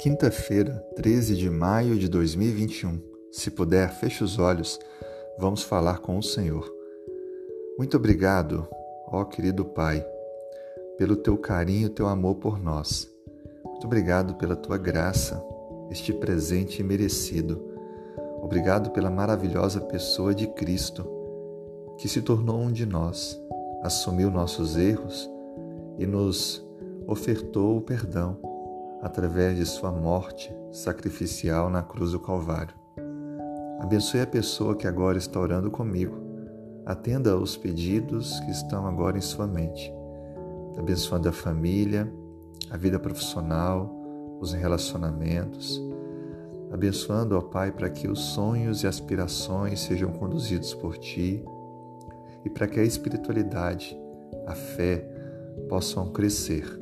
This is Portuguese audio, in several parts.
Quinta-feira, 13 de maio de 2021. Se puder, feche os olhos. Vamos falar com o Senhor. Muito obrigado, ó querido Pai, pelo teu carinho, teu amor por nós. Muito obrigado pela tua graça, este presente merecido. Obrigado pela maravilhosa pessoa de Cristo, que se tornou um de nós, assumiu nossos erros e nos ofertou o perdão através de sua morte sacrificial na cruz do Calvário. Abençoe a pessoa que agora está orando comigo. Atenda aos pedidos que estão agora em sua mente. Abençoando a família, a vida profissional, os relacionamentos. Abençoando, ó Pai, para que os sonhos e aspirações sejam conduzidos por Ti e para que a espiritualidade, a fé, possam crescer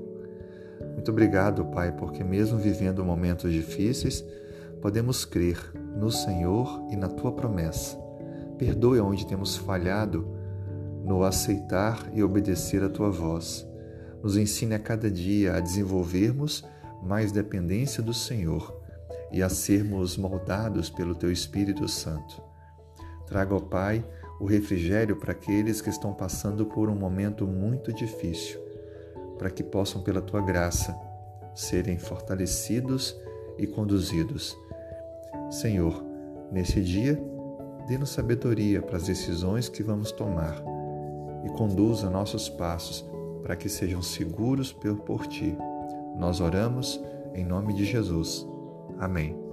muito obrigado, Pai, porque mesmo vivendo momentos difíceis, podemos crer no Senhor e na tua promessa. Perdoe onde temos falhado no aceitar e obedecer a tua voz. Nos ensine a cada dia a desenvolvermos mais dependência do Senhor e a sermos moldados pelo teu Espírito Santo. Traga, ó Pai, o refrigério para aqueles que estão passando por um momento muito difícil para que possam, pela tua graça, serem fortalecidos e conduzidos. Senhor, nesse dia, dê-nos sabedoria para as decisões que vamos tomar e conduza nossos passos para que sejam seguros por ti. Nós oramos em nome de Jesus. Amém.